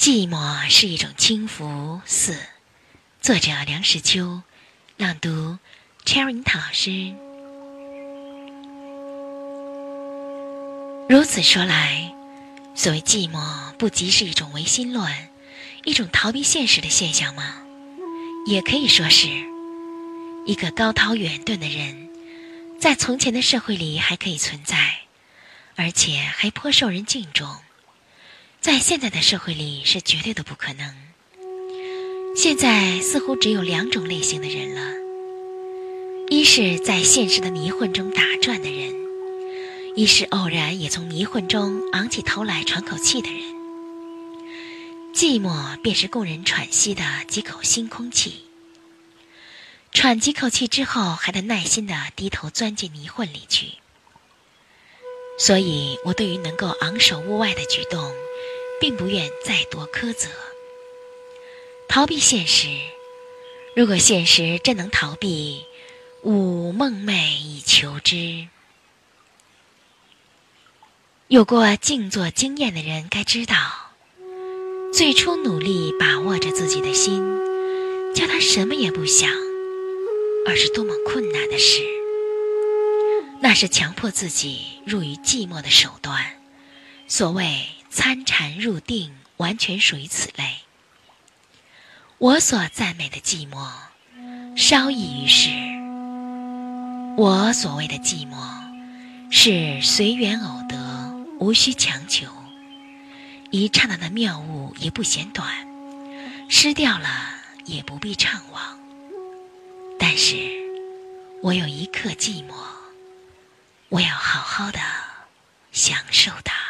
寂寞是一种轻浮。四，作者梁实秋，朗读 Cherry 唐老师。如此说来，所谓寂寞，不即是一种唯心论，一种逃避现实的现象吗？也可以说是，一个高韬远遁的人，在从前的社会里还可以存在，而且还颇受人敬重。在现在的社会里是绝对的不可能。现在似乎只有两种类型的人了：一是在现实的迷混中打转的人，一是偶然也从迷混中昂起头来喘口气的人。寂寞便是供人喘息的几口新空气。喘几口气之后，还得耐心的低头钻进迷混里去。所以我对于能够昂首屋外的举动。并不愿再多苛责，逃避现实。如果现实真能逃避，吾梦寐以求之。有过静坐经验的人该知道，最初努力把握着自己的心，叫他什么也不想，而是多么困难的事。那是强迫自己入于寂寞的手段。所谓。参禅入定，完全属于此类。我所赞美的寂寞，稍异于世。我所谓的寂寞，是随缘偶得，无需强求。一刹那的妙悟也不嫌短，失掉了也不必怅惘。但是，我有一刻寂寞，我要好好的享受它。